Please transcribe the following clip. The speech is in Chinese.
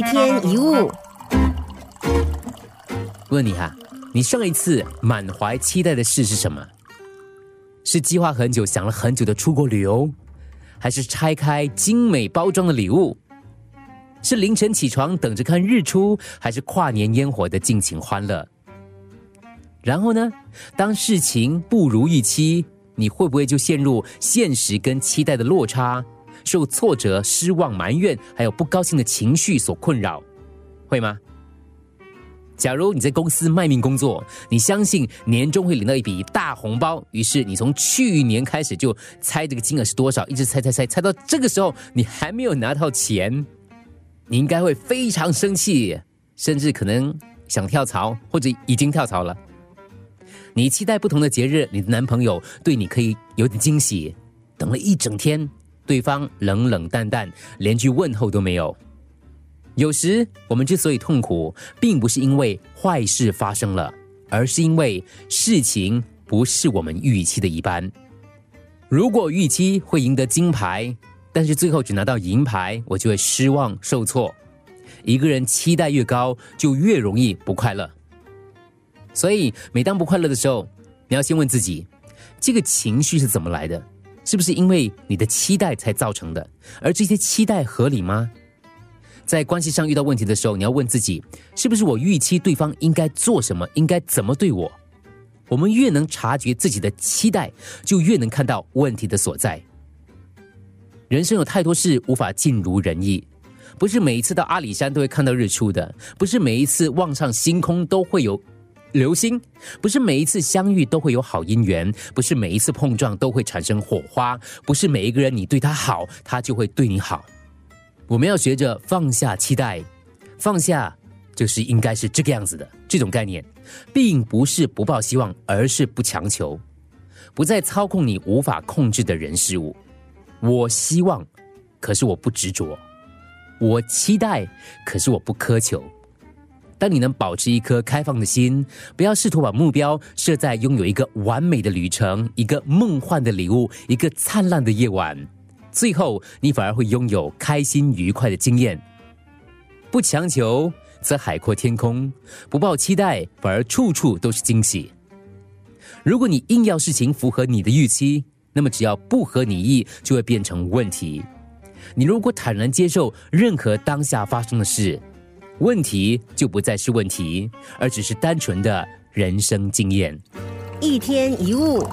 一天一物，问你哈，你上一次满怀期待的事是什么？是计划很久、想了很久的出国旅游，还是拆开精美包装的礼物？是凌晨起床等着看日出，还是跨年烟火的尽情欢乐？然后呢？当事情不如预期，你会不会就陷入现实跟期待的落差，受挫折、失望、埋怨，还有不高兴的情绪所困扰？会吗？假如你在公司卖命工作，你相信年终会领到一笔大红包，于是你从去年开始就猜这个金额是多少，一直猜猜猜，猜到这个时候你还没有拿到钱，你应该会非常生气，甚至可能想跳槽，或者已经跳槽了。你期待不同的节日，你的男朋友对你可以有点惊喜。等了一整天，对方冷冷淡淡，连句问候都没有。有时我们之所以痛苦，并不是因为坏事发生了，而是因为事情不是我们预期的一般。如果预期会赢得金牌，但是最后只拿到银牌，我就会失望受挫。一个人期待越高，就越容易不快乐。所以，每当不快乐的时候，你要先问自己：这个情绪是怎么来的？是不是因为你的期待才造成的？而这些期待合理吗？在关系上遇到问题的时候，你要问自己：是不是我预期对方应该做什么，应该怎么对我？我们越能察觉自己的期待，就越能看到问题的所在。人生有太多事无法尽如人意，不是每一次到阿里山都会看到日出的，不是每一次望上星空都会有。流星不是每一次相遇都会有好姻缘，不是每一次碰撞都会产生火花，不是每一个人你对他好，他就会对你好。我们要学着放下期待，放下就是应该是这个样子的这种概念，并不是不抱希望，而是不强求，不再操控你无法控制的人事物。我希望，可是我不执着；我期待，可是我不苛求。当你能保持一颗开放的心，不要试图把目标设在拥有一个完美的旅程、一个梦幻的礼物、一个灿烂的夜晚，最后你反而会拥有开心愉快的经验。不强求则海阔天空，不抱期待反而处处都是惊喜。如果你硬要事情符合你的预期，那么只要不合你意，就会变成问题。你如果坦然接受任何当下发生的事。问题就不再是问题，而只是单纯的人生经验。一天一物。